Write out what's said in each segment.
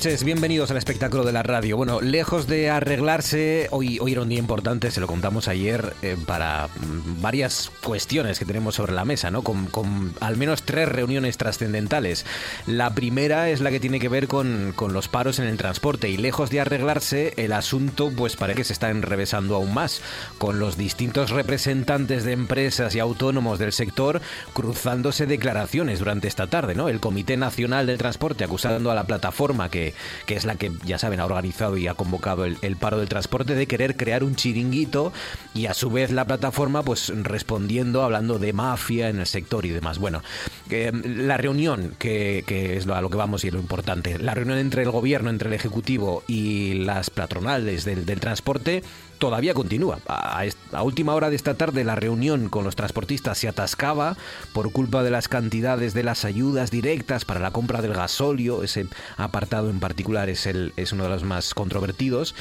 Noches, bienvenidos al espectáculo de la radio. Bueno, lejos de arreglarse, hoy, hoy era un día importante, se lo contamos ayer, eh, para mm, varias cuestiones que tenemos sobre la mesa, ¿no? Con, al menos tres reuniones trascendentales. La primera es la que tiene que ver con, con, los paros en el transporte y lejos de arreglarse, el asunto pues parece que se está enrevesando aún más, con los distintos representantes de empresas y autónomos del sector cruzándose declaraciones durante esta tarde, ¿no? El Comité Nacional del Transporte acusando a la plataforma que, que, es la que, ya saben, ha organizado y ha convocado el, paro del transporte, de querer crear un chiringuito y a su vez la plataforma pues respondiendo, hablando de mafia en el sector y demás. Bueno, eh, la reunión, que, que es lo, a lo que vamos y lo importante, la reunión entre el gobierno, entre el Ejecutivo y las patronales del, del transporte, todavía continúa. A, a, última hora de esta tarde la reunión con los transportistas se atascaba por culpa de las cantidades de las ayudas directas para la compra del gasóleo. Ese apartado en particular es, el, es uno de los más controvertidos.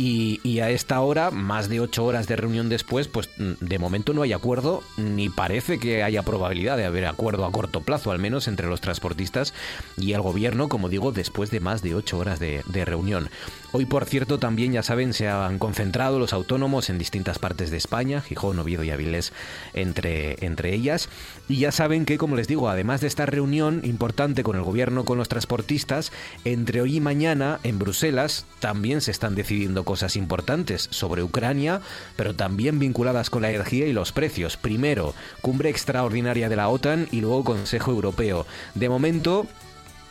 Y, a esta hora, más de ocho horas de reunión después, pues de momento no hay acuerdo, ni parece que haya probabilidad de haber acuerdo a corto plazo, al menos entre los transportistas y el gobierno, como digo, después de más de ocho horas de reunión. Hoy, por cierto, también, ya saben, se han concentrado los autónomos en distintas partes de España, Gijón, Oviedo y Avilés entre, entre ellas. Y ya saben que, como les digo, además de esta reunión importante con el gobierno, con los transportistas, entre hoy y mañana en Bruselas también se están decidiendo cosas importantes sobre Ucrania, pero también vinculadas con la energía y los precios. Primero, cumbre extraordinaria de la OTAN y luego Consejo Europeo. De momento,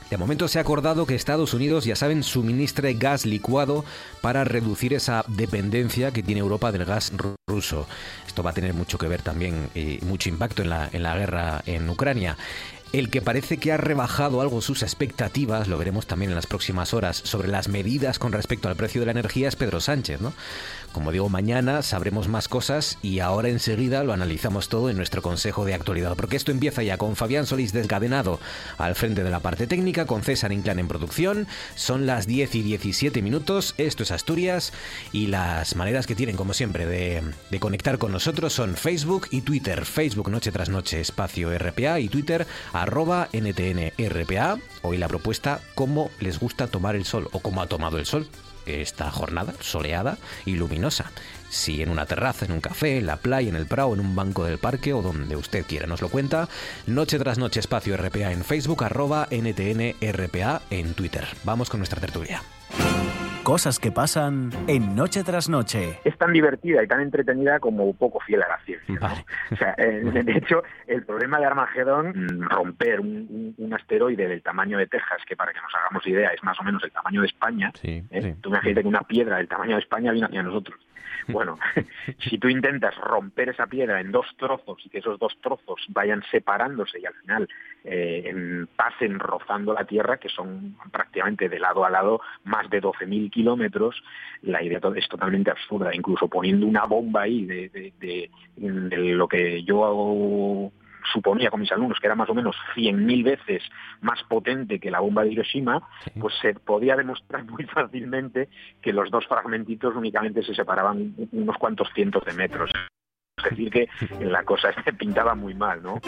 de momento se ha acordado que Estados Unidos, ya saben, suministre gas licuado para reducir esa dependencia que tiene Europa del gas ruso. Esto va a tener mucho que ver también y mucho impacto en la, en la guerra en Ucrania. El que parece que ha rebajado algo sus expectativas, lo veremos también en las próximas horas, sobre las medidas con respecto al precio de la energía es Pedro Sánchez, ¿no? Como digo, mañana sabremos más cosas y ahora enseguida lo analizamos todo en nuestro Consejo de Actualidad, porque esto empieza ya con Fabián Solís descadenado al frente de la parte técnica, con César Inclán en producción. Son las 10 y 17 minutos, esto es Asturias y las maneras que tienen, como siempre, de, de conectar con nosotros son Facebook y Twitter. Facebook Noche tras Noche, espacio RPA y Twitter arroba NTNRPA. Hoy la propuesta, cómo les gusta tomar el sol o cómo ha tomado el sol esta jornada soleada y luminosa. Si en una terraza, en un café, en la playa, en el prado, en un banco del parque o donde usted quiera nos lo cuenta. Noche tras noche espacio RPA en Facebook, arroba NTNRPA en Twitter. Vamos con nuestra tertulia. Cosas que pasan en Noche tras Noche. Es tan divertida y tan entretenida como poco fiel a la ciencia. ¿no? Vale. O sea, eh, de hecho, el problema de Armagedón, romper un, un, un, asteroide del tamaño de Texas, que para que nos hagamos idea es más o menos el tamaño de España, sí, ¿eh? sí. tú imagínate que una piedra del tamaño de España viene hacia nosotros. Bueno, si tú intentas romper esa piedra en dos trozos y que esos dos trozos vayan separándose y al final eh, en, pasen rozando la Tierra, que son prácticamente de lado a lado más de 12.000 kilómetros, la idea es totalmente absurda. Incluso poniendo una bomba ahí de, de lo que yo hago suponía con mis alumnos que era más o menos 100.000 veces más potente que la bomba de Hiroshima, sí. pues se podía demostrar muy fácilmente que los dos fragmentitos únicamente se separaban unos cuantos cientos de metros. Es decir, que la cosa se pintaba muy mal, ¿no?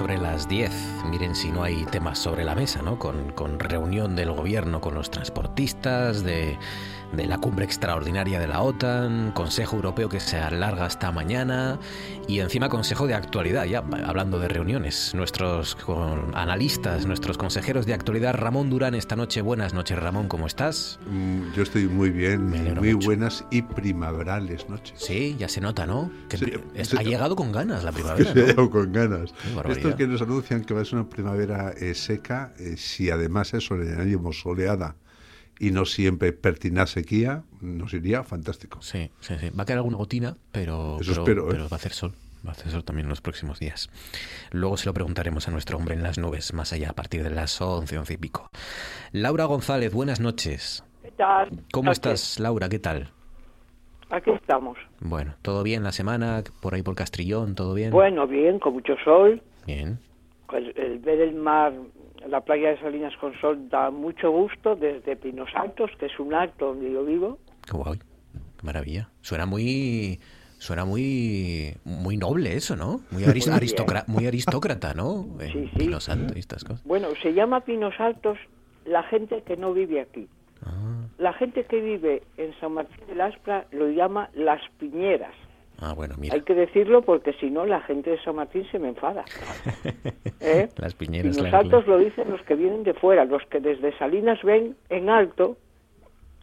10. Miren si no hay temas sobre la mesa, ¿no? Con, con reunión del gobierno con los transportistas, de de la cumbre extraordinaria de la OTAN, Consejo Europeo que se alarga hasta mañana y encima Consejo de Actualidad, ya hablando de reuniones. Nuestros analistas, nuestros consejeros de actualidad, Ramón Durán, esta noche. Buenas noches, Ramón, ¿cómo estás? Mm, yo estoy muy bien, muy buenas y primaverales noches. Sí, ya se nota, ¿no? Que ha llegado con ganas la primavera. Se ha llegado con ganas. Estos que nos anuncian que va a ser una primavera eh, seca, eh, si además eso le añadimos soleada y no siempre pertinaz sequía, nos iría fantástico. Sí, sí, sí. Va a quedar alguna gotina, pero, pero, ¿eh? va a hacer sol. Va a hacer sol también en los próximos días. Luego se lo preguntaremos a nuestro hombre en las nubes, más allá, a partir de las 11, 11 y pico. Laura González, buenas noches. ¿Qué tal? ¿Cómo estás, Laura? ¿Qué tal? Aquí estamos. Bueno, ¿todo bien la semana? ¿Por ahí por Castrillón? ¿Todo bien? Bueno, bien, con mucho sol. Bien. el ver el mar la playa de Salinas con Sol da mucho gusto desde Pinos Altos, que es un alto donde yo vivo. Qué guay, qué maravilla. Suena muy suena muy muy noble eso, ¿no? Muy, muy aristócrata, ¿no? sí, sí. Pinos Altos y estas cosas. Bueno, se llama Pinos Altos la gente que no vive aquí. Ah. La gente que vive en San Martín de Aspra lo llama Las Piñeras. Ah, bueno, mira. Hay que decirlo porque si no la gente de San Martín se me enfada. ¿Eh? Las piñeras. Y los altos lo dicen los que vienen de fuera, los que desde Salinas ven en alto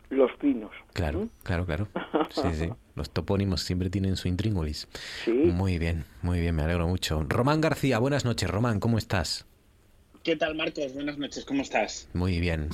los pinos. Claro, ¿Mm? claro, claro. Sí, sí. Los topónimos siempre tienen su intríngulis. Sí. Muy bien, muy bien, me alegro mucho. Román García, buenas noches. Román, ¿cómo estás? ¿Qué tal, Marcos? Buenas noches, ¿cómo estás? Muy bien.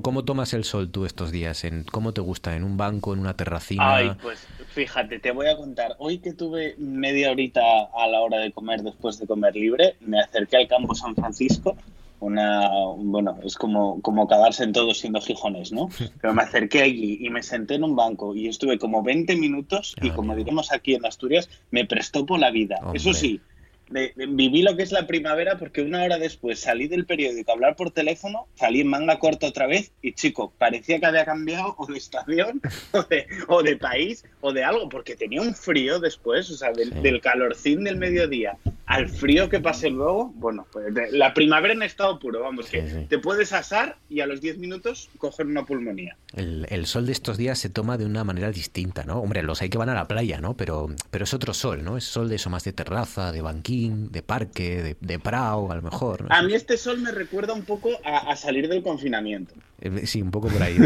¿Cómo tomas el sol tú estos días? ¿En, ¿Cómo te gusta? ¿En un banco, en una terracina? Ay, pues fíjate, te voy a contar. Hoy que tuve media horita a la hora de comer después de comer libre, me acerqué al campo San Francisco. Una, bueno, es como, como cagarse en todo siendo gijones, ¿no? Pero me acerqué allí y me senté en un banco y estuve como 20 minutos y como diremos aquí en Asturias, me prestó por la vida. Eso sí, viví lo que es la primavera porque una hora después salí del periódico a hablar por teléfono, salí en manga corta otra vez y chico, parecía que había cambiado o de estación o de, país o de algo, porque tenía un frío después, o sea, del, calorcín del mediodía al frío que pasé luego, bueno, pues la primavera en estado puro, vamos, que te puedes asar y a los 10 minutos coger una pulmonía. El, sol de estos días se toma de una manera distinta, ¿no? Hombre, los hay que van a la playa, ¿no? Pero, pero es otro sol, ¿no? Es sol de eso más de terraza, de banquillo de parque, de, de prao, a lo mejor. A mí este sol me recuerda un poco a, salir del confinamiento. Eh, sí, un poco por ahí.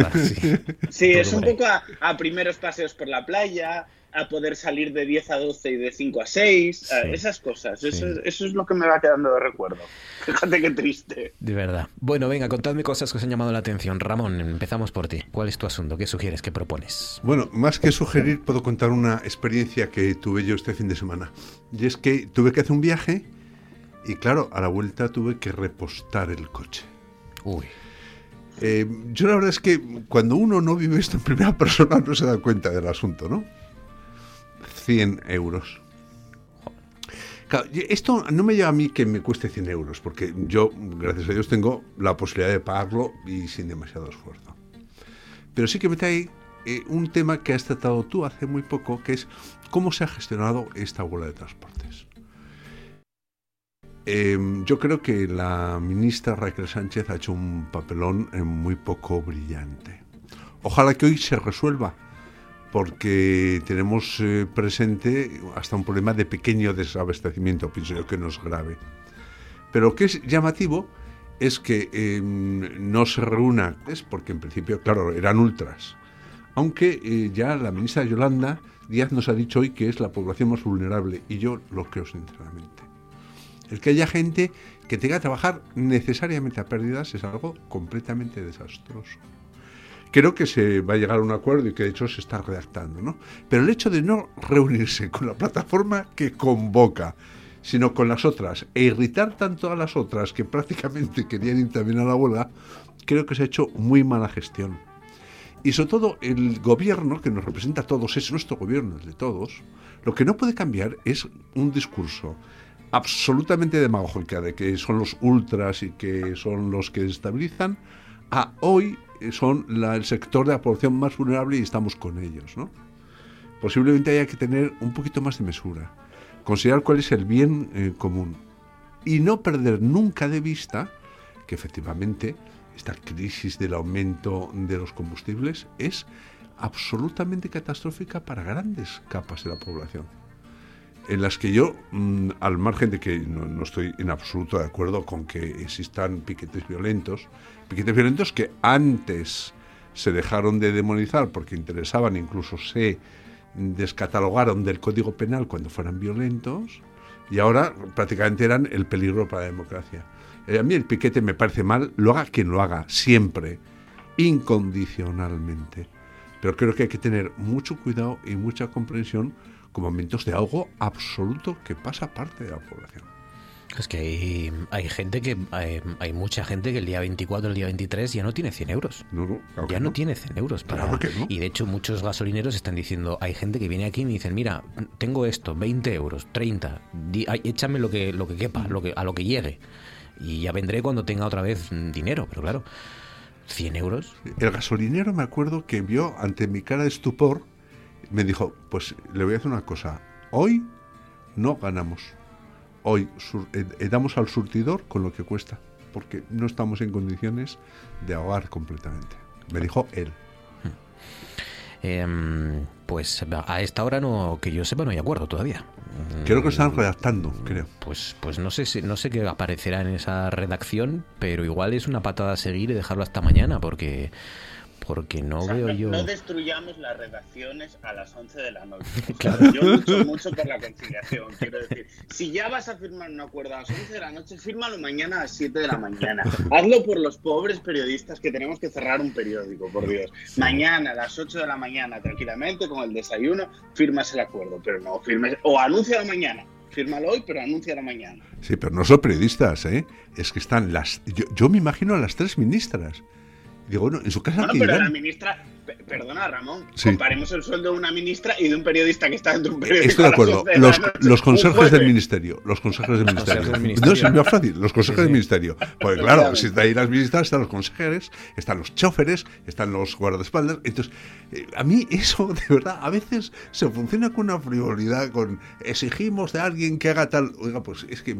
sí. es un poco a, primeros paseos por la playa, a poder salir de 10 a 12 y de 5 a 6, esas cosas. Eso, eso, es lo que me va quedando de recuerdo. Fíjate qué triste. De verdad. Bueno, venga, contadme cosas que os han llamado la atención. Ramón, empezamos por ti. ¿Cuál es tu asunto? ¿Qué sugieres? ¿Qué propones? Bueno, más que sugerir, puedo contar una experiencia que tuve yo este fin de semana. Y es que tuve que hacer un viaje y claro, a la vuelta tuve que repostar el coche. Uy. Eh, yo la verdad es que cuando uno no vive esto en primera persona no se da cuenta del asunto, ¿no? 100 euros. esto no me lleva a mí que me cueste 100 euros, porque yo, gracias a Dios, tengo la posibilidad de pagarlo y sin demasiado esfuerzo. Pero sí que me trae eh, un tema que has tratado tú hace muy poco, que es cómo se ha gestionado esta bola de transportes. Em, yo creo que la ministra Raquel Sánchez ha hecho un papelón eh, muy poco brillante. Ojalá que hoy se resuelva porque tenemos eh, presente hasta un problema de pequeño desabastecimiento, pienso yo que no es grave. Pero lo que es llamativo es que em, no se reúna, es porque en principio, claro, eran ultras. Aunque eh, ya la ministra Yolanda Díaz nos ha dicho hoy que es la población más vulnerable, y yo lo creo sinceramente. El que haya gente que tenga que trabajar necesariamente a pérdidas es algo completamente desastroso creo que se va a llegar a un acuerdo y que de hecho se está redactando, ¿no? Pero el hecho de no reunirse con la plataforma que convoca, sino con las otras, e irritar tanto a las otras que prácticamente querían ir también a la huelga, creo que se ha hecho muy mala gestión. Y sobre todo el gobierno, que nos representa a todos, es nuestro gobierno, el de todos, lo que no puede cambiar es un discurso absolutamente demagógico de que son los ultras y que son los que estabilizan, a hoy son el sector de la población más vulnerable y estamos con ellos. ¿no? Posiblemente haya que tener un poquito más de mesura, considerar cuál es el bien eh, común. y no perder nunca de vista que efectivamente esta crisis del aumento de los combustibles es absolutamente catastrófica para grandes capas de la población en las que yo, mm, al margen de que no, estoy en absoluto de acuerdo con que existan piquetes violentos, piquetes violentos que antes se dejaron de demonizar porque interesaban, incluso se descatalogaron del Código Penal cuando fueran violentos, y ahora prácticamente eran el peligro para la democracia. Eh, a mí el piquete me parece mal, lo haga quien lo haga, siempre, incondicionalmente. Pero creo que hay que tener mucho cuidado y mucha comprensión momentos de algo absoluto que pasa parte de la población. Es que hay, hay gente que hay, mucha gente que el día 24, el día 23 ya no tiene 100 euros. ya no. tiene 100 euros. Para, Y de hecho muchos gasolineros están diciendo, hay gente que viene aquí y me dicen, mira, tengo esto, 20 euros, 30, échame lo que, lo que quepa, lo que, a lo que llegue. Y ya vendré cuando tenga otra vez dinero, pero claro, 100 euros. El gasolinero me acuerdo que vio ante mi cara de estupor me dijo, pues le voy a hacer una cosa, hoy no ganamos, hoy eh, eh, damos al surtidor con lo que cuesta, porque no estamos en condiciones de ahogar completamente. Me dijo él. Em, pues a esta hora no, que yo sepa, no hay acuerdo todavía. Creo que están redactando, creo. Pues, pues no sé si, no sé qué aparecerá en esa redacción, pero igual es una patada a seguir y dejarlo hasta mañana, porque porque no veo yo. No destruyamos las redacciones a las 11 de la noche. Yo lucho mucho por la conciliación. Quiero decir, si ya vas a firmar un acuerdo a las 11 de la noche, fírmalo mañana a las 7 de la mañana. Hazlo por los pobres periodistas que tenemos que cerrar un periódico, por Dios. Mañana a las 8 de la mañana, tranquilamente, con el desayuno, firmas el acuerdo. Pero no firmes. O anuncia mañana fírmalo hoy, pero anuncia la mañana. Sí, pero no son periodistas, ¿eh? Es que están las... Yo, yo me imagino a las tres ministras Digo, bueno, en su casa. Bueno, pero la ministra, perdona, Ramón, comparemos el sueldo de una ministra y de un periodista que está en un periódico. Estoy de acuerdo. los, los conserjes del ministerio. Los conserjes del ministerio. No es más fácil. Los conserjes del ministerio. Porque claro, si está ahí las ministras, están los consejeros, están los choferes, están los guardaespaldas. Entonces, eh, a mí eso, de verdad, a veces se funciona con una frivolidad, con exigimos de alguien que haga tal. Oiga, pues es que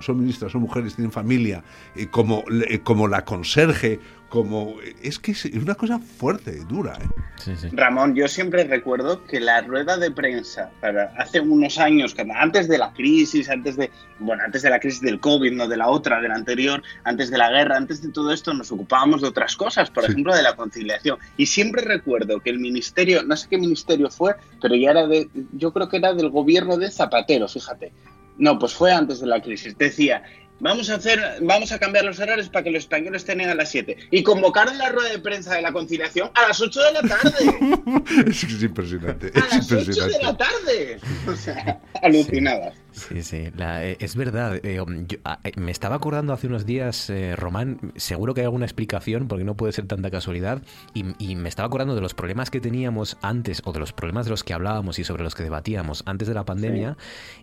son, ministras, son mujeres, tienen familia, y como, como la conserje como es que es una cosa fuerte, dura. ¿eh? Ramón, yo siempre recuerdo que la rueda de prensa para hace unos años, antes de la crisis, antes de bueno, antes de la crisis del COVID, no de la otra, de la anterior, antes de la guerra, antes de todo esto, nos ocupábamos de otras cosas, por ejemplo, de la conciliación. Y siempre recuerdo que el ministerio, no sé qué ministerio fue, pero ya era de, yo creo que era del gobierno de Zapatero, fíjate. No, pues fue antes de la crisis. Decía, Vamos a hacer, vamos a cambiar los horarios para que los españoles tengan a las 7. Y convocaron la rueda de prensa de la conciliación a las 8 de la tarde. es, impresionante. A las 8 de la tarde. O sea, alucinadas. Sí, sí, eh, es verdad. Eh, um, ah, eh, me estaba acordando hace unos días, Román, seguro que hay alguna explicación, porque no puede ser tanta casualidad, y, me estaba acordando de los problemas que teníamos antes, o de los problemas de los que hablábamos y sobre los que debatíamos antes de la pandemia,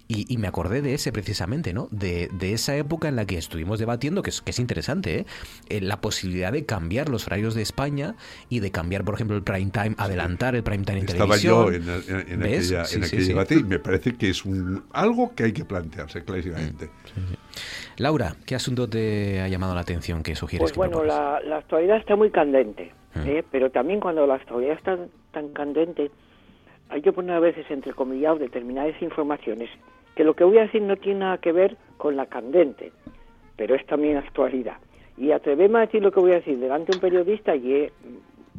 y, me acordé de ese precisamente, ¿no? De, esa época en la que estuvimos debatiendo, que es, que es interesante, ¿eh? la posibilidad de cambiar los horarios de España y de cambiar, por ejemplo, el prime time, adelantar el prime time en Estaba yo en, en, aquella, aquel debate y me parece que es un, algo que hay que plantearse clarísimamente. Mm, Laura, ¿qué asunto te ha llamado la atención que sugieres? Pues bueno, la, actualidad está muy candente, mm. ¿eh? pero también cuando la actualidad está tan candente, hay que poner a veces entre comillas determinadas informaciones que lo que voy a decir no tiene nada que ver con la candente, pero es también actualidad. Y atreverme a decir lo que voy a decir delante de un periodista y es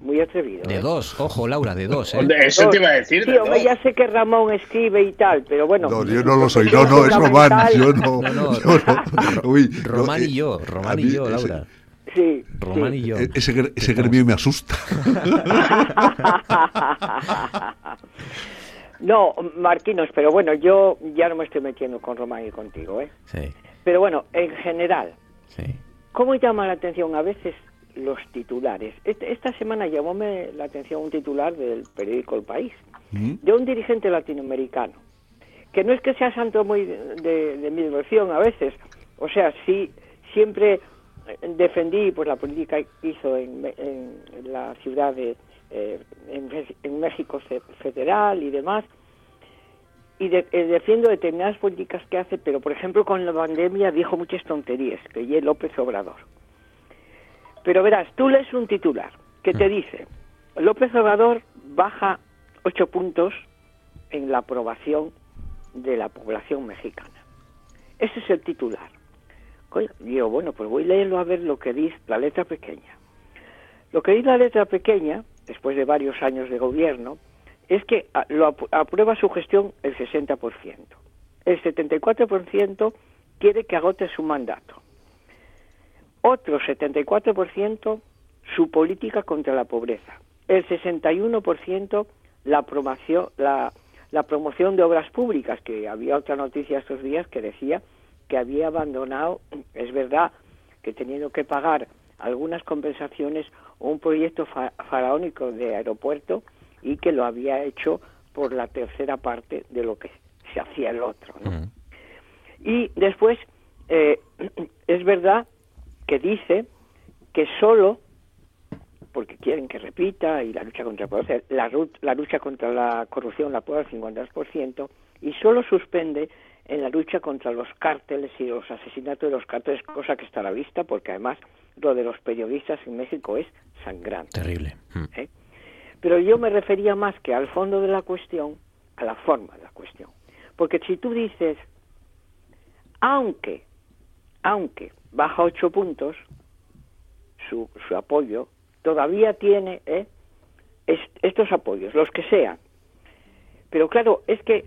muy atrevido. De ¿eh? dos, ojo, Laura, de dos. ¿eh? Eso te iba a decir. Sí, hombre, ya sé que Ramón escribe y tal, pero bueno. No, yo no lo soy, no, no, es Román, yo no. no, no, Uy, Román y yo, Román y yo, Laura. Sí. Román y yo. E-, ese, ese gremio me asusta. no, Marquinos, pero bueno, yo ya no me estoy metiendo con Román y contigo, ¿eh? Sí. Pero bueno, en general, sí. ¿cómo llama la atención a veces los titulares. Este, esta semana llamóme la atención un titular del periódico El País, de un dirigente latinoamericano, que no es que sea santo muy de, mi devoción a veces, o sea, sí, siempre defendí pues la política que hizo en, la ciudad de eh, en, México federal y demás, y eh, defiendo determinadas políticas que hace, pero por ejemplo con la pandemia dijo muchas tonterías, que López Obrador. Pero verás, tú lees un titular que te mm. dice, López Obrador baja ocho puntos en la aprobación de la población mexicana. Ese es el titular. Digo, bueno, pues voy a leerlo a ver lo que dice la letra pequeña. Lo que dice la letra pequeña, después de varios años de gobierno, es que ah, lo aprueba su gestión el 60%. El 74% quiere que agote su mandato. Otro 74% su política contra la pobreza. El 61% la promoción, la, la promoción de obras públicas, que había otra noticia estos días que decía que había abandonado, es verdad, que teniendo que pagar algunas compensaciones un proyecto faraónico de aeropuerto y que lo había hecho por la tercera parte de lo que se hacía el otro. Y después, eh, es verdad que dice que solo, porque quieren que repita, y la lucha contra la, la lucha contra la corrupción la puede al 52%, y solo suspende en la lucha contra los cárteles y los asesinatos de los cárteles, cosa que está a la vista, porque además lo de los periodistas en México es sangrante. Terrible. Hmm. ¿Eh? Pero yo me refería más que al fondo de la cuestión, a la forma de la cuestión. Porque si tú dices, aunque, aunque baja ocho puntos, su, su apoyo, todavía tiene ¿eh? estos apoyos, los que sean. Pero claro, es que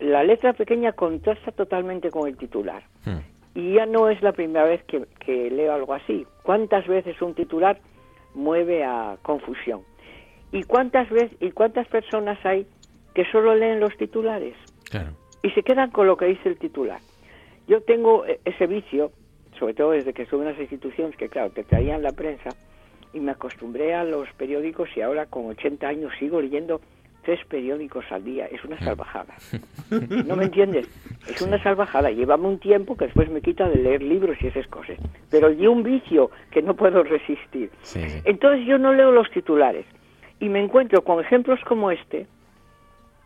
la, letra pequeña contrasta totalmente con el titular. Hmm. Y ya no es la primera vez que, que leo algo así. ¿Cuántas veces un titular mueve a confusión? ¿Y cuántas veces y cuántas personas hay que solo leen los titulares? Y se quedan con lo que dice el titular. Yo tengo e, ese vicio, sobre todo desde que estuve en las instituciones que, claro, te traían la prensa, y me acostumbré a los periódicos y ahora con 80 años sigo leyendo tres periódicos al día. Es una salvajada. ¿No me entiendes? Es una salvajada. Llévame un tiempo que después me quita de leer libros y esas cosas. Pero yo un vicio que no puedo resistir. Entonces yo no leo los titulares y me encuentro con ejemplos como este,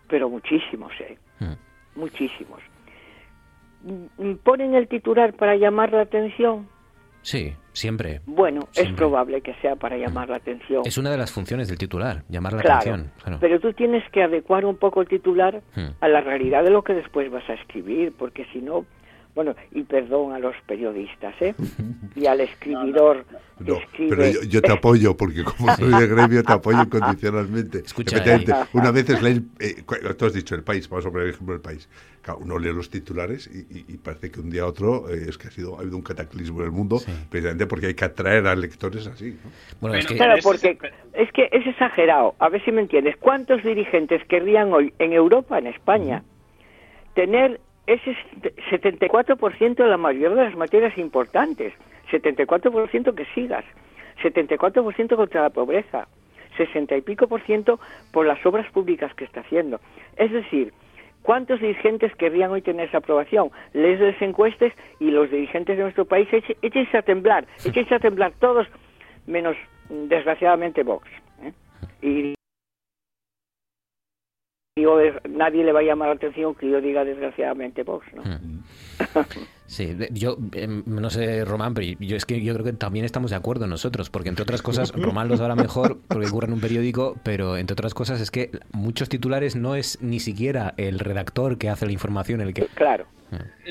pero muchísimos, ¿eh? Hmm. Muchísimos. Mm, ¿Ponen el titular para llamar la atención? Sí, siempre. Bueno, es probable que sea para llamar la atención. Es una de las funciones del titular, llamar la atención. Pero tú tienes que adecuar un poco el titular hmm. a la realidad de lo que después vas a escribir, porque si no, bueno, y perdón a los periodistas, ¿eh? Y al escribidor no, Pero yo, te apoyo, porque como soy de gremio, te apoyo incondicionalmente. Escucha, una vez es leer, eh, tú has dicho el país, vamos a poner el ejemplo del país. uno lee los titulares y, parece que un día a otro eh, es que ha, sido, ha habido un cataclismo en el mundo, precisamente porque hay que atraer a lectores así. Bueno, es que... Claro, porque es que es exagerado. A ver si me entiendes. ¿Cuántos dirigentes querrían hoy en Europa, en España, tener ese 74% de la mayoría de las materias importantes, 74% que sigas, 74% contra la pobreza, 60 y pico por ciento por las obras públicas que está haciendo. Es decir, ¿cuántos dirigentes querrían hoy tener esa aprobación? Les las encuestas y los dirigentes de nuestro país, échense a temblar, échense a temblar todos, menos desgraciadamente Vox. ¿eh? Y nadie le va a llamar la atención que yo diga desgraciadamente Vox, ¿no? Mm. Sí, yo em, no sé, Román, pero yo es que yo creo que también estamos de acuerdo nosotros, porque entre otras cosas, Román lo sabrá mejor porque ocurre en un periódico, pero entre otras cosas es que muchos titulares no es ni siquiera el redactor que hace la información el que... Claro.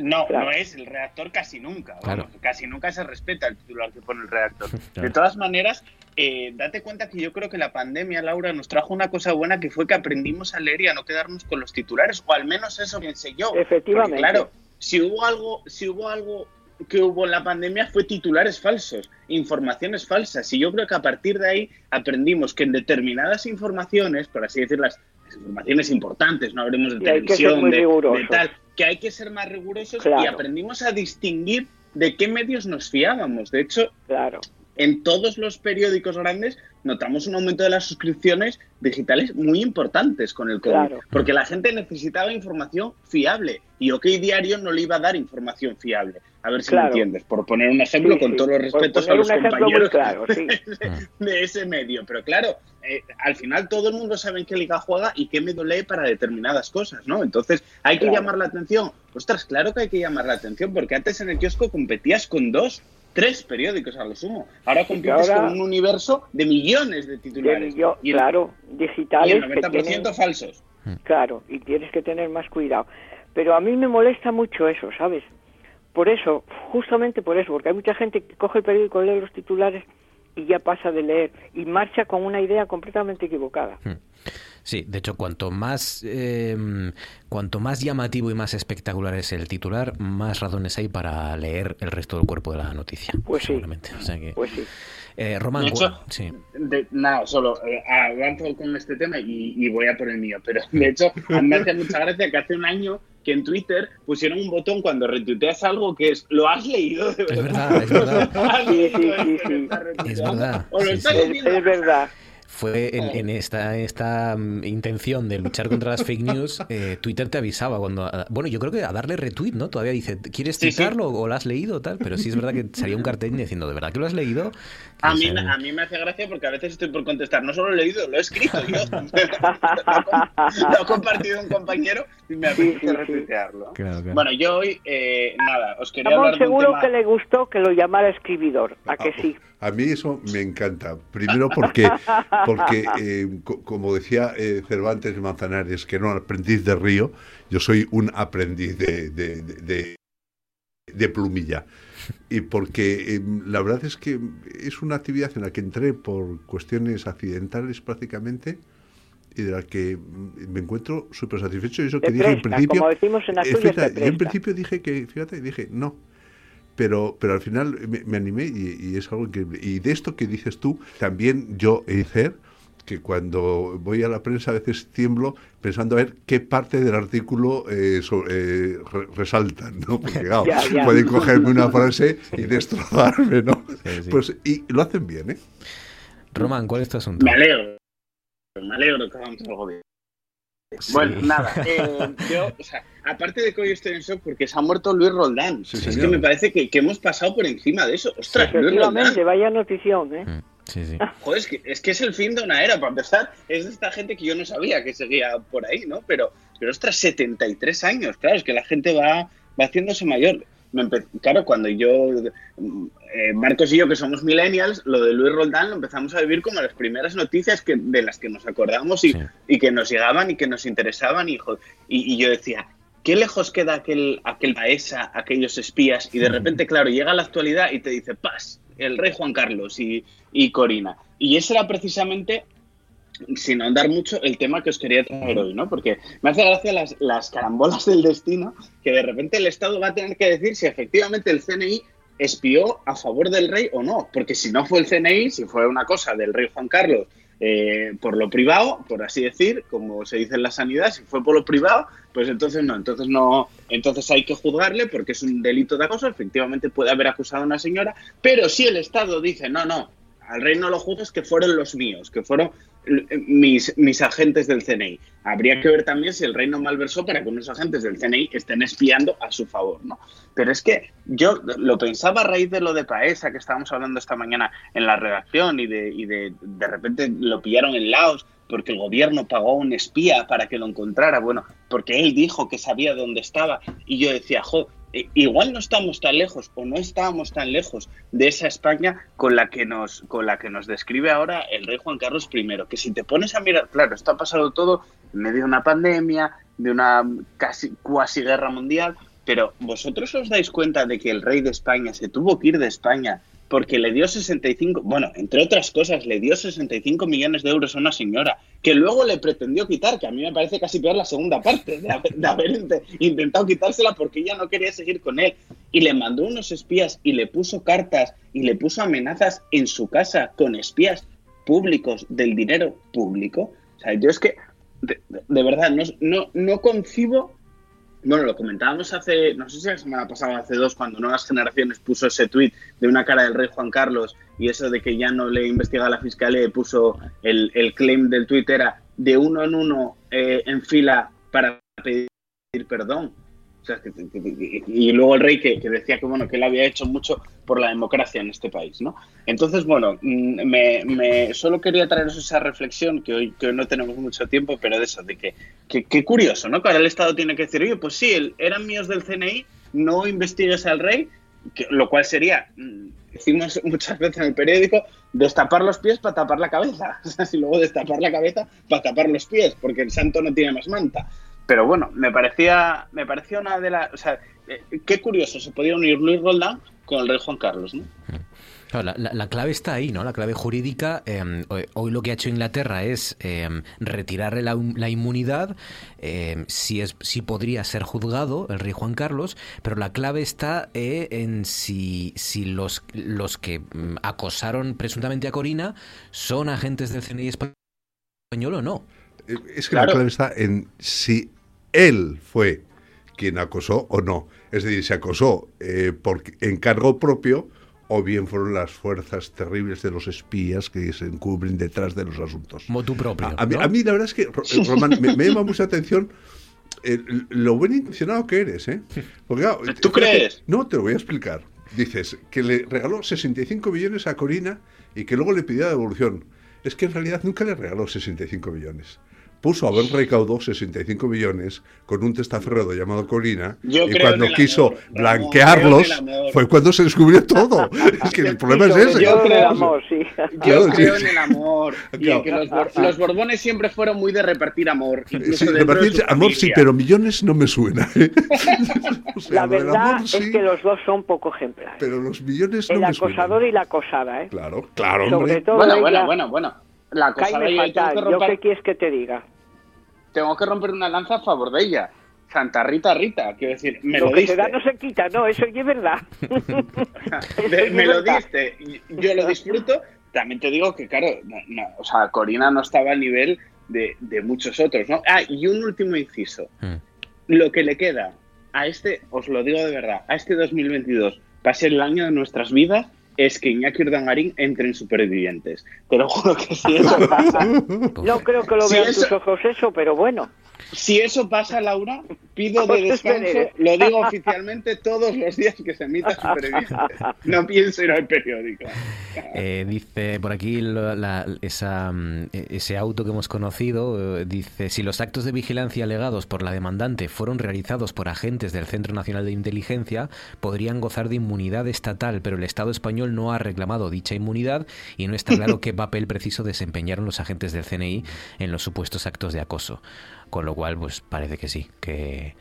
No, no es el redactor casi nunca. casi nunca se respeta el titular que pone el redactor. De todas maneras, eh, date cuenta que yo creo que la pandemia, Laura, nos trajo una cosa buena que fue que aprendimos a leer y a no quedarnos con los titulares, o al menos eso pensé yo. Efectivamente. claro, si hubo algo, si hubo algo que hubo en la pandemia fue titulares falsos, informaciones falsas. Y yo creo que a partir de ahí aprendimos que en determinadas informaciones, por así decirlas, informaciones importantes, no hablemos de televisión, de, tal, que hay que ser más rigurosos y aprendimos a distinguir de qué medios nos fiábamos. De hecho, claro. En todos los periódicos grandes notamos un aumento de las suscripciones digitales muy importantes con el COVID, porque la gente necesitaba información fiable y OK Diario no le iba a dar información fiable. A ver si me entiendes, por poner un ejemplo con todos los respetos a los compañeros de, ese medio. Pero claro, eh, al final todo el mundo sabe en qué liga juega y qué medio lee para determinadas cosas, ¿no? Entonces hay que llamar la atención. Ostras, claro que hay que llamar la atención, porque antes en el kiosco competías con dos tres periódicos a lo sumo. Ahora compites con un universo de millones de titulares. y claro, digitales. Y el 90% falsos. Claro, y tienes que tener más cuidado. Pero a mí me molesta mucho eso, ¿sabes? Por eso, justamente por eso, porque hay mucha gente que coge el periódico, lee los titulares y ya pasa de leer y marcha con una idea completamente equivocada. Hmm. Sí, de hecho, cuanto más, em, cuanto más llamativo y más espectacular es el titular, más razones hay para leer el resto del cuerpo de la noticia. Pues sí. pues sí. Eh, Román, sí. nada, solo eh, avanzo con este tema y, voy a por el mío. Pero de hecho, me hace mucha gracia que hace un año que en Twitter pusieron un botón cuando retuiteas algo que es ¿lo has leído? De verdad? Es verdad, es verdad. sí, sí, sí, Es verdad. O lo estás es verdad fue en, esta, esta mm, intención de luchar contra las fake news, eh, Twitter te avisaba cuando... Bueno, yo creo que a darle retweet, ¿no? Todavía dice, ¿quieres citarlo o lo has leído? tal Pero sí es verdad que salía un cartel diciendo, ¿de verdad que lo has leído? A mí, a mí me hace gracia porque a veces estoy por contestar, no solo lo he leído, lo he escrito yo. lo, ha compartido un compañero y me apetece retuitearlo. Bueno, yo hoy, eh, nada, os quería Estamos hablar seguro de un que le gustó que lo llamara escribidor, ¿a que sí? A mí eso me encanta. Primero porque, porque eh, como decía eh, Cervantes de Manzanares, que no aprendiz de río, yo soy un aprendiz de, de, plumilla. Y porque eh, la verdad es que es una actividad en la que entré por cuestiones accidentales prácticamente y de la que me encuentro súper satisfecho. Y eso que dije en principio. Como decimos en yo en principio dije que, fíjate, dije, no, pero, pero al final me, animé y, es algo increíble. Y de esto que dices tú, también yo he ser que cuando voy a la prensa a veces tiemblo pensando a ver qué parte del artículo eh, eh resaltan, ¿no? Porque claro, pueden cogerme una frase y destrozarme, ¿no? Pues, y lo hacen bien, ¿eh? Román, ¿cuál es tu asunto? Me alegro. Me alegro que hagamos algo bien. Bueno, nada, eh, yo, o sea, aparte de que hoy estoy en shock porque se ha muerto Luis Roldán. es que me parece que, hemos pasado por encima de eso. Ostras, Luis Roldán. vaya notición, ¿eh? Mm, sí, sí. Joder, es que, es que es el fin de una era, para empezar. Es de esta gente que yo no sabía que seguía por ahí, ¿no? Pero, pero ostras, 73 años, claro, es que la gente va, va haciéndose mayor claro, cuando yo, eh, Marcos y yo, que somos millennials, lo de Luis Roldán lo empezamos a vivir como las primeras noticias que, de las que nos acordamos y, y que nos llegaban y que nos interesaban. Y, y, yo decía, ¿qué lejos queda aquel, aquel paesa, aquellos espías? Y de repente, claro, llega la actualidad y te dice, paz, el rey Juan Carlos y, y Corina. Y ese era precisamente sin ahondar mucho, el tema que os quería traer hoy, ¿no? Porque me hace gracia las, las carambolas del destino, que de repente el Estado va a tener que decir si efectivamente el CNI espió a favor del rey o no. Porque si no fue el CNI, si fue una cosa del rey Juan Carlos eh, por lo privado, por así decir, como se dice en la sanidad, si fue por lo privado, pues entonces no, entonces no, entonces hay que juzgarle porque es un delito de acoso, efectivamente puede haber acusado a una señora, pero si el Estado dice, no, no, al rey no lo juzgues que fueron los míos, que fueron mis, mis agentes del CNI. Habría que ver también si el rey no malversó para que unos agentes del CNI estén espiando a su favor, ¿no? Pero es que yo lo pensaba a raíz de lo de Paesa que estábamos hablando esta mañana en la redacción y de, y de, de repente lo pillaron en Laos porque el gobierno pagó a un espía para que lo encontrara, bueno, porque él dijo que sabía dónde estaba y yo decía, jo, igual no estamos tan lejos o no estábamos tan lejos de esa España con la que nos con la que nos describe ahora el rey Juan Carlos I, que si te pones a mirar, claro, esto ha pasado todo en medio de una pandemia, de una casi cuasi guerra mundial, pero vosotros os dais cuenta de que el rey de España se tuvo que ir de España porque le dio 65, bueno, entre otras cosas, le dio 65 millones de euros a una señora que luego le pretendió quitar, que a mí me parece casi peor la segunda parte de haber, intentado quitársela porque ella no quería seguir con él. Y le mandó unos espías y le puso cartas y le puso amenazas en su casa con espías públicos del dinero público. O sea, yo es que, de, verdad, no, no, no concibo bueno, lo comentábamos hace, no sé si la semana pasada, hace dos, cuando Nuevas Generaciones puso ese tuit de una cara del rey Juan Carlos y eso de que ya no le investiga la fiscalía y puso el, el claim del tuit era de uno en uno eh, en fila para pedir perdón y luego el rey que, decía que bueno que él había hecho mucho por la democracia en este país, ¿no? Entonces, bueno, mm, me, solo quería traeros esa reflexión que hoy, que no tenemos mucho tiempo, pero de eso, de que, qué curioso, ¿no? Que ahora el Estado tiene que decir, oye, pues sí, eran míos del CNI, no investigues al rey, lo cual sería, mm, decimos muchas veces en el periódico, destapar los pies para tapar la cabeza. O sea, si luego destapar la cabeza para tapar los pies, porque el santo no tiene más manta. Pero bueno, me parecía, me parecía una de las. O sea, eh, qué curioso, se podía unir Luis Roldán con el rey Juan Carlos, ¿no? la, clave está ahí, ¿no? La clave jurídica. Em, hoy lo que ha hecho Inglaterra es em, retirarle la, inmunidad. Eh, si, es, si podría ser juzgado el rey Juan Carlos, pero la clave está eh, en si, si los, los que mm, acosaron presuntamente a Corina son agentes del CNI español o no. Es que la clave está en si él fue quien acosó o no. Es decir, se acosó eh, por encargo propio o bien fueron las fuerzas terribles de los espías que se encubren detrás de los asuntos. Motu propio. A, mí, la verdad es que, eh, Román, me, llama mucha atención eh, lo buen intencionado que eres. ¿eh? ¿Tú crees? no, te lo voy a explicar. Dices que le regaló 65 millones a Corina y que luego le pidió devolución. Es que en realidad nunca le regaló 65 millones puso a haber recaudó 65 millones con un testaferro llamado Corina y cuando quiso blanquearlos fue cuando se descubrió todo. es que el problema es ese. Yo creo, en el amor, sí. Yo creo en el amor y en que los, Borbones siempre fueron muy de repartir amor. Sí, repartir amor sí, pero millones no me suena. ¿eh? la verdad es que los dos son poco ejemplares. Pero los millones no El acosador y la acosada, ¿eh? Claro, claro, Sobre todo bueno, bueno, bueno, bueno la cosa de ella, ¿Yo qué quieres que te diga? Tengo que romper una lanza a favor de ella. Santa Rita Rita, quiero decir, me lo, lo que da no se quita, no, eso es verdad. me lo diste, yo lo disfruto. También te digo que, claro, o sea, Corina no estaba al nivel de, de, muchos otros, ¿no? Ah, y un último inciso. Hmm. Lo que le queda a este, os lo digo de verdad, a este 2022 va a ser el año de nuestras vidas es que Iñaki Urdangarín entre en Supervivientes. Te lo juro que si eso pasa... no creo que lo vean tus ojos eso, pero bueno. Si eso pasa, Laura, pido de descanso, lo digo oficialmente todos los días que se emita Supervivientes. No pienso ir al periódico. Eh, dice por aquí esa, mm, ese auto que hemos conocido, eh, dice, si los actos de vigilancia alegados por la demandante fueron realizados por agentes del Centro Nacional de Inteligencia, podrían gozar de inmunidad estatal, pero el Estado español no ha reclamado dicha inmunidad y no está claro qué papel preciso desempeñaron los agentes del CNI en los supuestos actos de acoso. Con lo cual, pues parece que sí, que,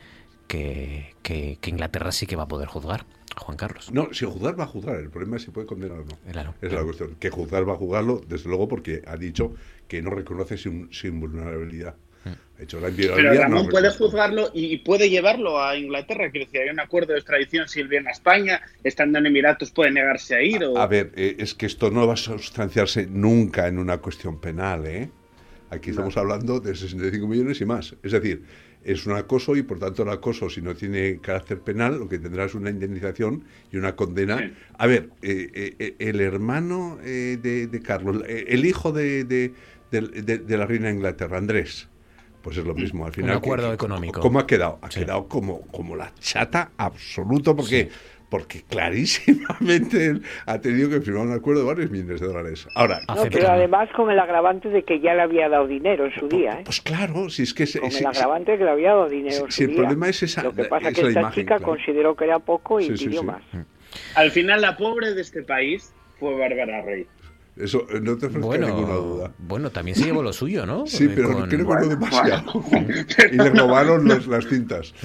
que, que, Inglaterra sí que va a poder juzgar a Juan Carlos. No, si juzgar va a juzgar, el problema es si puede condenar o no. Claro, es la cuestión. Que juzgar va a juzgarlo, desde luego, porque ha dicho que no reconoce sin, sin vulnerabilidad. Mm. Hecho, la Pero Ramón puede juzgarlo y puede llevarlo a Inglaterra. Quiero decir, hay un acuerdo de extradición si él viene a España, estando en Emiratos puede negarse a ir. A, ver, eh, es que esto no va a sustanciarse nunca en una cuestión penal, ¿eh? Aquí estamos hablando de 65 millones y más. Es decir, es un acoso y por tanto el acoso, si no tiene carácter penal, lo que tendrá es una indemnización y una condena. A ver, eh, eh, eh, el hermano de, Carlos, el hijo de, la reina de Inglaterra, Andrés, pues es lo mismo. Al final, un acuerdo económico. ¿Cómo ha quedado? Ha quedado como, como la chata absoluto porque porque clarísimamente él ha tenido que firmar un acuerdo de varios millones de dólares. Ahora, no, pero además con el agravante de que ya le había dado dinero en su día. ¿eh? Pues claro, si es que... Con el agravante de que le había dado dinero en su el problema es esa Lo que pasa es que esta chica consideró que era poco y pidió más. Al final la pobre de este país fue Bárbara Rey. Eso eh, no te ofrezca bueno, ninguna duda. Bueno, también se llevó lo suyo, ¿no? Sí, pero creo que no demasiado. y le robaron las cintas.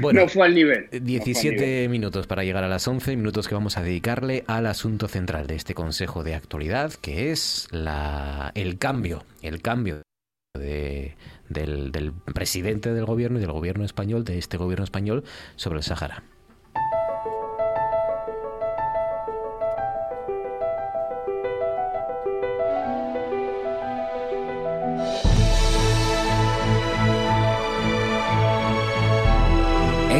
Bueno, no fue al nivel. 17 minutos para llegar a las 11, minutos que vamos a dedicarle al asunto central de este Consejo de Actualidad, que es la, el cambio, el cambio de, del, del presidente del gobierno y del gobierno español, de este gobierno español, sobre el Sahara.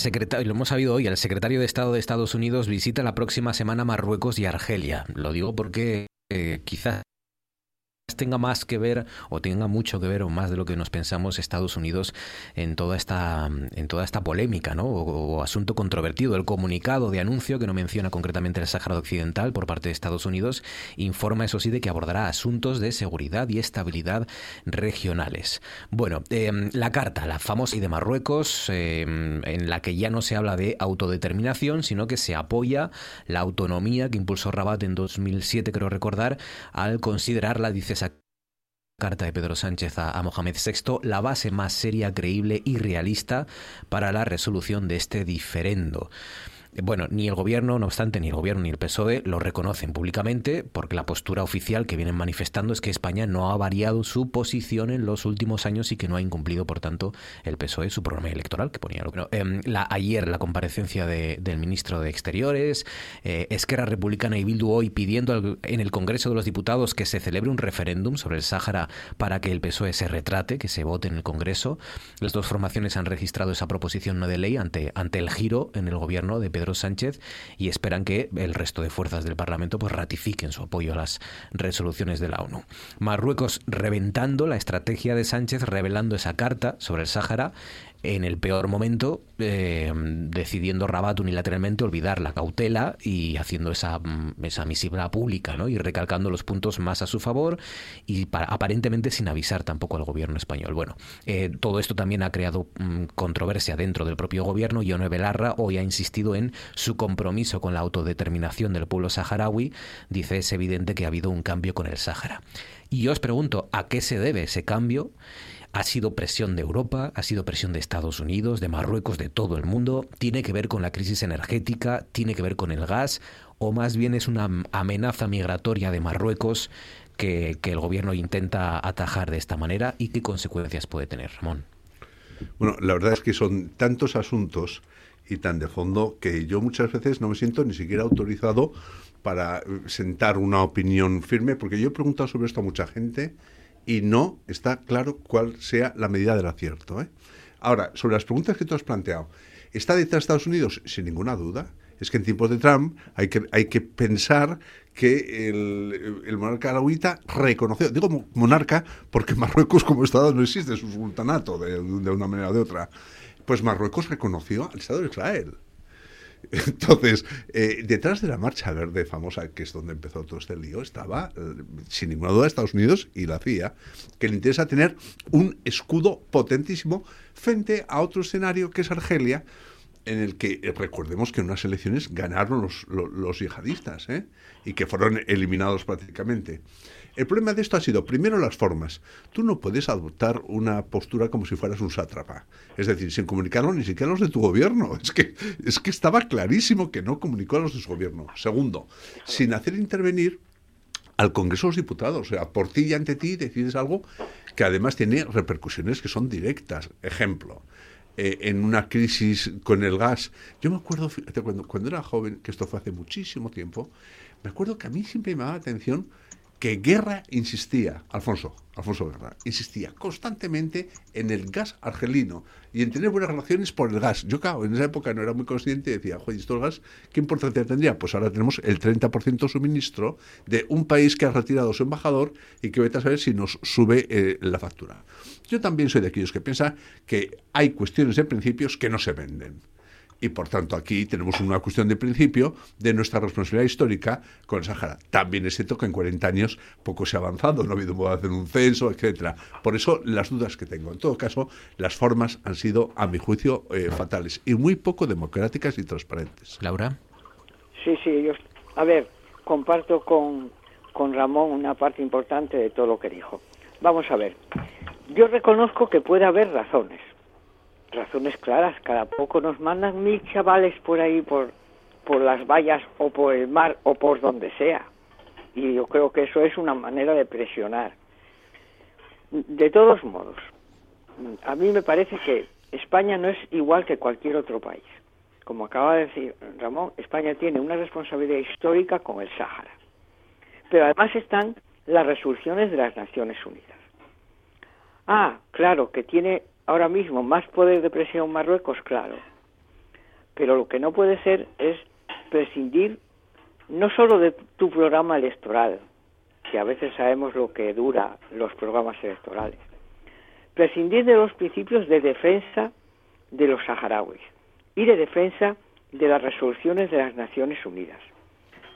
Secretario, lo hemos sabido hoy, el secretario de Estado de Estados Unidos visita la próxima semana Marruecos y Argelia. Lo digo porque eh, quizás tenga más que ver o tenga mucho que ver o más de lo que nos pensamos Estados Unidos en toda esta en toda esta polémica ¿no? o, asunto controvertido el comunicado de anuncio que no menciona concretamente el Sáhara Occidental por parte de Estados Unidos informa eso sí de que abordará asuntos de seguridad y estabilidad regionales bueno em, la carta la famosa y de Marruecos em, en la que ya no se habla de autodeterminación sino que se apoya la autonomía que impulsó Rabat en 2007 creo recordar al considerarla dice carta de Pedro Sánchez a, Mohamed VI la base más seria, creíble y realista para la resolución de este diferendo. Bueno, ni el gobierno, no obstante, ni el gobierno ni el PSOE lo reconocen públicamente porque la postura oficial que vienen manifestando es que España no ha variado su posición en los últimos años y que no ha incumplido, por tanto, el PSOE su programa electoral que ponía. La, ayer la comparecencia del ministro de Exteriores, eh, Esquerra Republicana y Bildu hoy pidiendo en el Congreso de los Diputados que se celebre un referéndum sobre el Sáhara para que el PSOE se retrate, que se vote en el Congreso. Las dos formaciones han registrado esa proposición no de ley ante, ante el giro en el gobierno de Pedro Sánchez y esperan que el resto de fuerzas del Parlamento pues ratifiquen su apoyo a las resoluciones de la ONU. Marruecos reventando la estrategia de Sánchez, revelando esa carta sobre el Sáhara en el peor momento, eh, decidiendo Rabat unilateralmente olvidar la cautela y haciendo esa, mm, esa misiva pública, ¿no? Y recalcando los puntos más a su favor y aparentemente sin avisar tampoco al gobierno español. Bueno, eh, todo esto también ha creado mm, controversia dentro del propio gobierno. Yone Belarra hoy ha insistido en su compromiso con la autodeterminación del pueblo saharaui. Dice, es evidente que ha habido un cambio con el Sáhara. Y yo os pregunto, ¿a qué se debe ese cambio? Ha sido presión de Europa, ha sido presión de Estados Unidos, de Marruecos, de todo el mundo. Tiene que ver con la crisis energética, tiene que ver con el gas, o más bien es una amenaza migratoria de Marruecos que, el gobierno intenta atajar de esta manera y qué consecuencias puede tener, Ramón. Bueno, la verdad es que son tantos asuntos y tan de fondo que yo muchas veces no me siento ni siquiera autorizado para sentar una opinión firme, porque yo he preguntado sobre esto a mucha gente y no está claro cuál sea la medida del acierto. ¿eh? Ahora, sobre las preguntas que tú has planteado, ¿está detrás de Estados Unidos? Sin ninguna duda. Es que en tiempos de Trump hay que, hay que pensar que el, el monarca alauita reconoció, digo monarca porque Marruecos como Estado no existe, es un sultanato de, de una manera o de otra, pues Marruecos reconoció al Estado de Israel. Entonces, eh, detrás de la marcha verde famosa, que es donde empezó todo este lío, estaba, eh, sin ninguna duda, Estados Unidos y la CIA, que le interesa tener un escudo potentísimo frente a otro escenario que es Argelia, en el que eh, recordemos que en unas elecciones ganaron los, los, yihadistas y que fueron eliminados prácticamente. El problema de esto ha sido, primero, las formas. Tú no puedes adoptar una postura como si fueras un sátrapa. Es decir, sin comunicarlo ni siquiera a los de tu gobierno. Es que, es que estaba clarísimo que no comunicó a los de su gobierno. Segundo, sin hacer intervenir al Congreso de los Diputados. O sea, por ti y ante ti decides algo que además tiene repercusiones que son directas. Ejemplo, eh, en una crisis con el gas. Yo me acuerdo, cuando, cuando era joven, que esto fue hace muchísimo tiempo, me acuerdo que a mí siempre me llamaba la atención que Guerra insistía, Alfonso, Alfonso Guerra, insistía constantemente en el gas argelino y en tener buenas relaciones por el gas. Yo, en esa época no era muy consciente y decía, joder, ¿esto el gas qué importancia tendría? Pues ahora tenemos el 30% suministro de un país que ha retirado su embajador y que vete a saber si nos sube eh, la factura. Yo también soy de aquellos que piensan que hay cuestiones de principios que no se venden y por tanto aquí tenemos una cuestión de principio de nuestra responsabilidad histórica con el Sahara. También es cierto que en 40 años poco se ha avanzado, no ha habido modo de hacer un censo, etcétera. Por eso las dudas que tengo. En todo caso, las formas han sido, a mi juicio, eh, fatales y muy poco democráticas y transparentes. Laura. Sí, sí, yo, a ver, comparto con, con Ramón una parte importante de todo lo que dijo. Vamos a ver, yo reconozco que puede haber razones razones claras. Cada poco nos mandan mil chavales por ahí, por, por las vallas o por el mar o por donde sea. Y yo creo que eso es una manera de presionar. De todos modos, a mí me parece que España no es igual que cualquier otro país. Como acaba de decir Ramón, España tiene una responsabilidad histórica con el Sáhara. Pero además están las resoluciones de las Naciones Unidas. Ah, claro, que tiene ahora mismo más poder de presión Marruecos, claro. Pero lo que no puede ser es prescindir no solo de tu programa electoral, que a veces sabemos lo que dura los programas electorales, prescindir de los principios de defensa de los saharauis y de defensa de las resoluciones de las Naciones Unidas.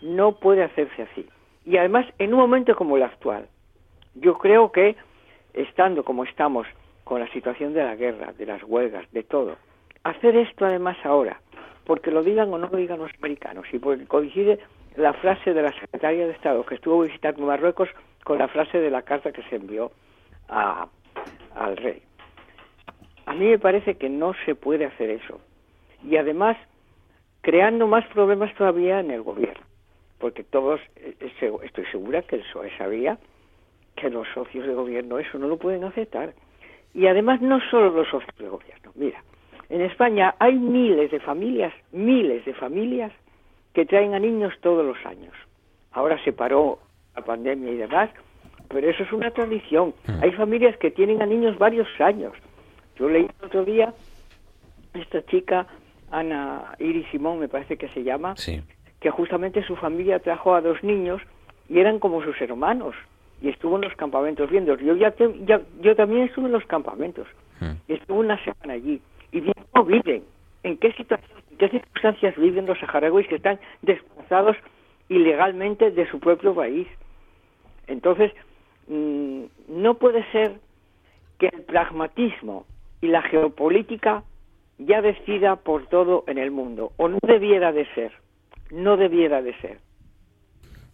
No puede hacerse así. Y además, en un momento como el actual, yo creo que, estando como estamos, con la situación de la guerra, de las huelgas, de todo, hacer esto además ahora, porque lo digan o no lo digan los americanos, y porque coincide la frase de la secretaria de Estado que estuvo visitando Marruecos con la frase de la carta que se envió a, al rey. A mí me parece que no se puede hacer eso. Y además, creando más problemas todavía en el gobierno. Porque todos, eh, estoy segura que el PSOE sabía que los socios de gobierno eso no lo pueden aceptar. Y además, no solo los socios de gobierno. Mira, en España hay miles de familias, miles de familias que traen a niños todos los años. Ahora se paró la pandemia y demás, pero eso es una tradición. Hmm. Hay familias que tienen a niños varios años. Yo leí el otro día esta chica, Ana Iris Simón, me parece que se llama, que justamente su familia trajo a dos niños y eran como sus hermanos y estuvo en los campamentos viendo. Yo ya, yo también estuve en los campamentos. Hmm. Estuve una semana allí y vi cómo viven, en qué situación, en qué circunstancias viven los saharauis que están desplazados ilegalmente de su propio país. Entonces, mm, no puede ser que el pragmatismo y la geopolítica ya decida por todo en el mundo, o no debiera de ser, no debiera de ser.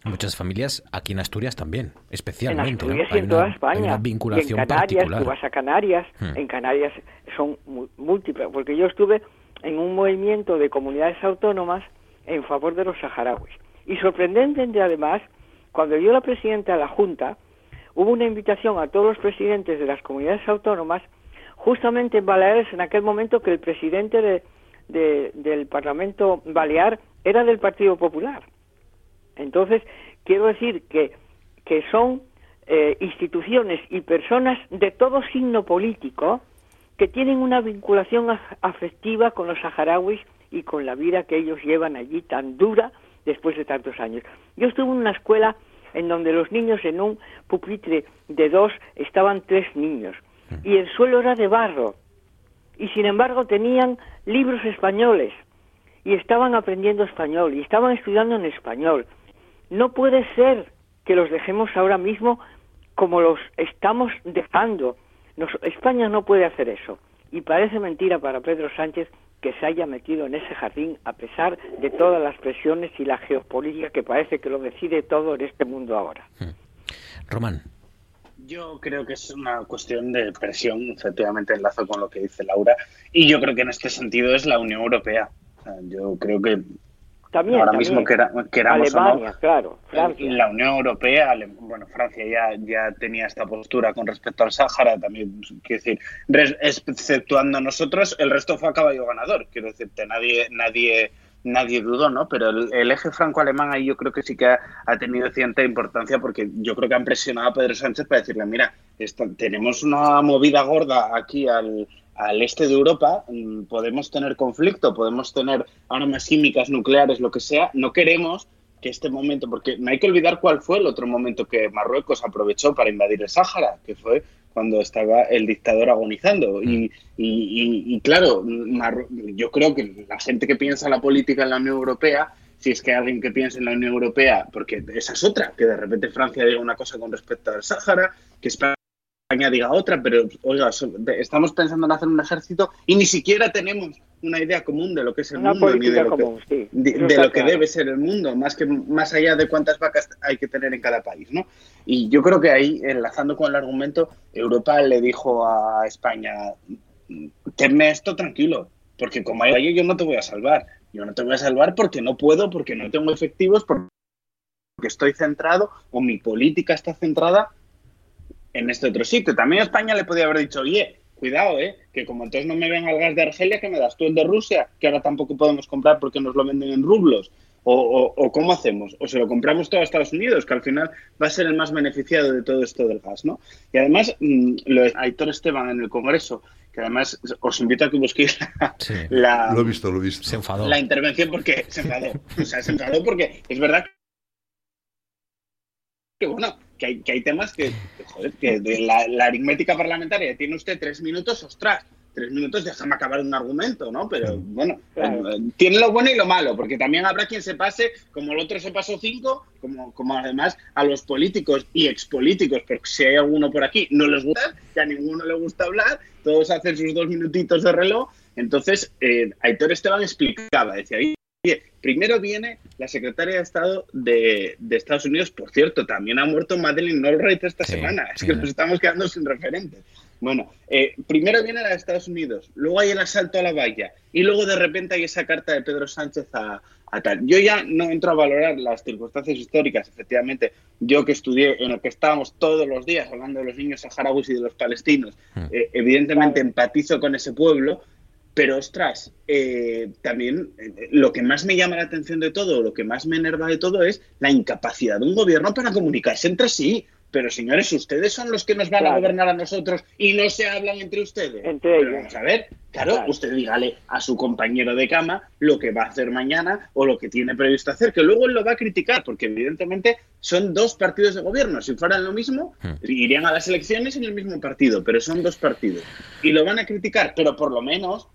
Muchas familias aquí en Asturias también, especialmente. En Asturias y en toda España. vinculación en Canarias, tú vas a Canarias, hmm. en Canarias son múltiples, porque yo estuve en un movimiento de comunidades autónomas en favor de los saharauis. Y sorprendentemente, además, cuando yo la presidenta de la Junta, hubo una invitación a todos los presidentes de las comunidades autónomas, justamente en Baleares, en aquel momento que el presidente del Parlamento Balear era del Partido Popular. Entonces, quiero decir que, que son eh, instituciones y personas de todo signo político que tienen una vinculación afectiva con los saharauis y con la vida que ellos llevan allí tan dura después de tantos años. Yo estuve en una escuela en donde los niños en un pupitre de dos estaban tres niños y el suelo era de barro y sin embargo tenían libros españoles y estaban aprendiendo español y estaban estudiando en español no puede ser que los dejemos ahora mismo como los estamos dejando. España no puede hacer eso. Y parece mentira para Pedro Sánchez que se haya metido en ese jardín a pesar de todas las presiones y la geopolítica que parece que lo decide todo en este mundo ahora. Hmm. Román. Yo creo que es una cuestión de presión, efectivamente enlazo con lo que dice Laura, y yo creo que en este sentido es la Unión Europea. yo creo que también, ahora mismo que queramos Alemania, claro, Francia. la Unión Europea, bueno, Francia ya, ya tenía esta postura con respecto al Sáhara, también, quiero decir, exceptuando a nosotros, el resto fue a caballo ganador, quiero decirte, nadie, nadie, nadie dudó, ¿no? Pero el, eje franco-alemán ahí yo creo que sí que ha, tenido cierta importancia porque yo creo que han presionado a Pedro Sánchez para decirle, mira, tenemos una movida gorda aquí al al este de Europa mm, podemos tener conflicto, podemos tener armas químicas, nucleares, lo que sea. No queremos que este momento, porque no hay que olvidar cuál fue el otro momento que Marruecos aprovechó para invadir el Sáhara, que fue cuando estaba el dictador agonizando. Y, y, claro, yo creo que la gente que piensa la política en la Unión Europea, si es que hay alguien que piensa en la Unión Europea, porque esa es otra, que de repente Francia diga una cosa con respecto al Sáhara, que España España diga otra, pero oiga, estamos pensando en hacer un ejército y ni siquiera tenemos una idea común de lo que es el mundo, ni de lo, que, de, lo que debe ser el mundo, más que más allá de cuántas vacas hay que tener en cada país, ¿no? Y yo creo que ahí, enlazando con el argumento, Europa le dijo a España, tenme esto tranquilo, porque como hay yo no te voy a salvar. Yo no te voy a salvar porque no puedo, porque no tengo efectivos, porque estoy centrado o mi política está centrada en este otro sitio. También España le podía haber dicho, oye, cuidado, ¿eh? que como entonces no me ven al gas de Argelia, que me das tú el de Rusia, que ahora tampoco podemos comprar porque nos lo venden en rublos. O, cómo hacemos, o se lo compramos todo a Estados Unidos, que al final va a ser el más beneficiado de todo esto del gas, ¿no? Y además, mm, lo de Aitor Esteban en el Congreso, que además os invito a que busquéis la, lo he visto, lo he visto. Se enfadó. la intervención porque se enfadó. o sea, se enfadó porque es verdad que bueno, que hay, que hay temas que, joder, que de la, la, aritmética parlamentaria tiene usted tres minutos, ostras, tres minutos, déjame acabar un argumento, ¿no? Pero bueno, eh, tiene lo bueno y lo malo, porque también habrá quien se pase, como el otro se pasó cinco, como, como además a los políticos y expolíticos, porque si hay alguno por aquí, no les gusta, que a ninguno le gusta hablar, todos hacen sus dos minutitos de reloj. Entonces, eh, Aitor Esteban explicaba, decía, Oye, primero viene la secretaria de Estado de, Estados Unidos, por cierto, también ha muerto Madeleine Albright esta semana, es que nos estamos quedando sin referentes. Bueno, eh, primero viene la de Estados Unidos, luego hay el asalto a la valla y luego de repente hay esa carta de Pedro Sánchez a, tal. Yo ya no entro a valorar las circunstancias históricas, efectivamente, yo que estudié en lo que estábamos todos los días hablando de los niños saharauis y de los palestinos, hmm. eh, evidentemente empatizo con ese pueblo, pero ostras, eh, también lo que más me llama la atención de todo, lo que más me enerva de todo es la incapacidad de un gobierno para comunicarse entre sí. Pero señores, ustedes son los que nos van a gobernar a nosotros y no se hablan entre ustedes. Entre vamos a ver, claro, usted dígale a su compañero de cama lo que va a hacer mañana o lo que tiene previsto hacer, que luego él lo va a criticar, porque evidentemente son dos partidos de gobierno. Si fueran lo mismo, hmm. irían a las elecciones en el mismo partido, pero son dos partidos. Y lo van a criticar, pero por lo menos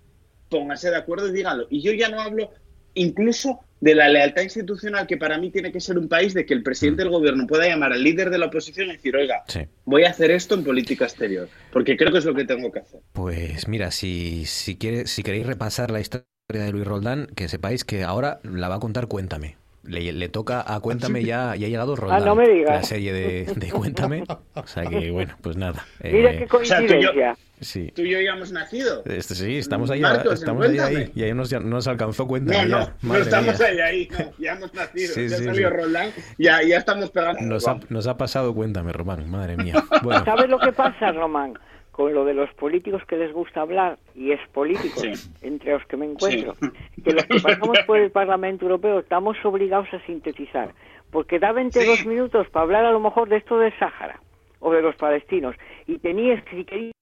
pónganse de acuerdo y díganlo. Y yo ya no hablo incluso de la lealtad institucional que para mí tiene que ser un país de que el presidente del gobierno pueda llamar al líder de la oposición y decir, oiga, voy a hacer esto en política exterior, porque creo que es lo que tengo que hacer. Pues mira, si, si, quiere, si queréis repasar la historia de Luis Roldán, que sepáis que ahora la va a contar Cuéntame. Le, toca a Cuéntame ya, ya ha llegado Roldán. Ah, no me digas. La serie de, Cuéntame. O sea que, bueno, pues nada. Mira eh, qué coincidencia. Sí. Tú y yo ya hemos nacido. Este, sí, estamos ahí. estamos ahí, Y ahí nos, nos alcanzó cuenta. No, no, no estamos ahí, ahí. ya hemos nacido. Sí, ya salió Roland. Ya, ya estamos pegando. Nos ha, nos ha pasado, cuéntame, Román. Madre mía. Bueno. ¿Sabes lo que pasa, Román? Con lo de los políticos que les gusta hablar, y es políticos, entre los que me encuentro, que los que pasamos por el Parlamento Europeo estamos obligados a sintetizar. Porque da 22 minutos para hablar a lo mejor de esto del Sáhara o de los palestinos. Y tenías, si querías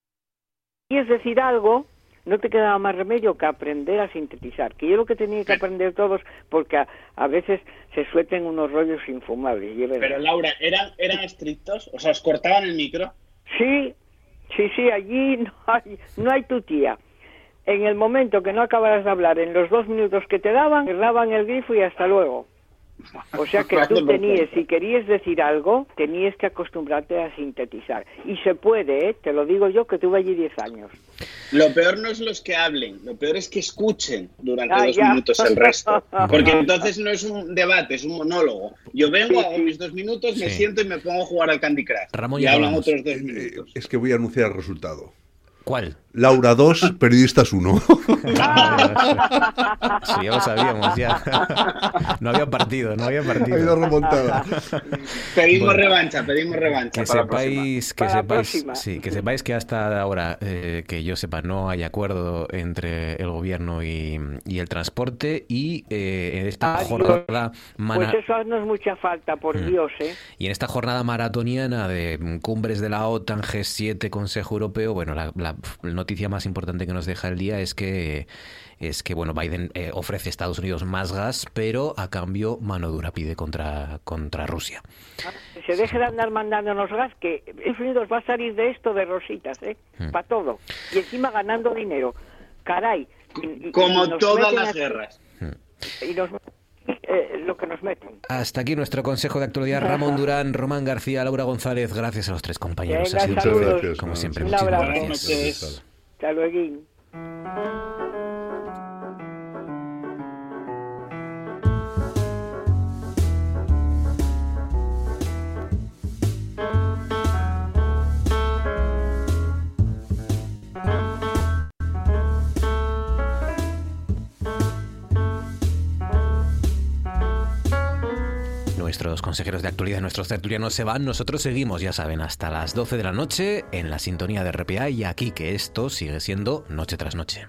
quieres decir algo, no te quedaba más remedio que aprender a sintetizar, que yo lo que tenía que aprender todos, porque a, veces se suelten unos rollos infumables. Pero Laura, ¿eran, ¿eran estrictos? O sea, ¿os cortaban el micro? Sí, sí, sí, allí no hay, no hay tu tía. En el momento que no acabaras de hablar, en los dos minutos que te daban, cerraban el grifo y hasta luego. O sea que tú tenías, si querías decir algo, tenías que acostumbrarte a sintetizar. Y se puede, ¿eh? te lo digo yo que tuve allí 10 años. Lo peor no es los que hablen, lo peor es que escuchen durante ah, dos minutos el resto. Porque entonces no es un debate, es un monólogo. Yo vengo, hago mis dos minutos, me siento y me pongo a jugar al Candy Crush. y hablan otros dos eh. Es que voy a anunciar el resultado. ¿Cuál? Laura 2, Periodistas 1. sí, ya lo sabíamos, ya. No había partido, no había partido. Ha ido remontada. Pedimos revancha, pedimos revancha. Que sepáis, que sepáis, sí, que sepáis que hasta ahora, eh, que yo sepa, no hay acuerdo entre el gobierno y, y el transporte y eh, en esta jornada... Pues eso no es mucha falta, por mm. Dios, ¿eh? Y en esta jornada maratoniana de cumbres de la OTAN, G7, Consejo Europeo, bueno, la, la, noticia más importante que nos deja el día es que es que bueno Biden eh, ofrece a Estados Unidos más gas, pero a cambio mano dura pide contra contra Rusia. Se deje de andar mandándonos gas, que Estados Unidos va a salir de esto de rositas, ¿eh? Hmm. Para todo. Y encima ganando dinero. Caray. Como todas las guerras. Y nos eh, lo que nos meten. Hasta aquí nuestro consejo de actualidad. Ramón Durán, Román García, Laura González. Gracias a los tres compañeros. Venga, saludos. como siempre, muchísimas gracias. Hasta luego. Nuestros consejeros de actualidad, nuestros tertulianos se van, nosotros seguimos, ya saben, hasta las 12 de la noche en la sintonía de RPA y aquí que esto sigue siendo noche tras noche.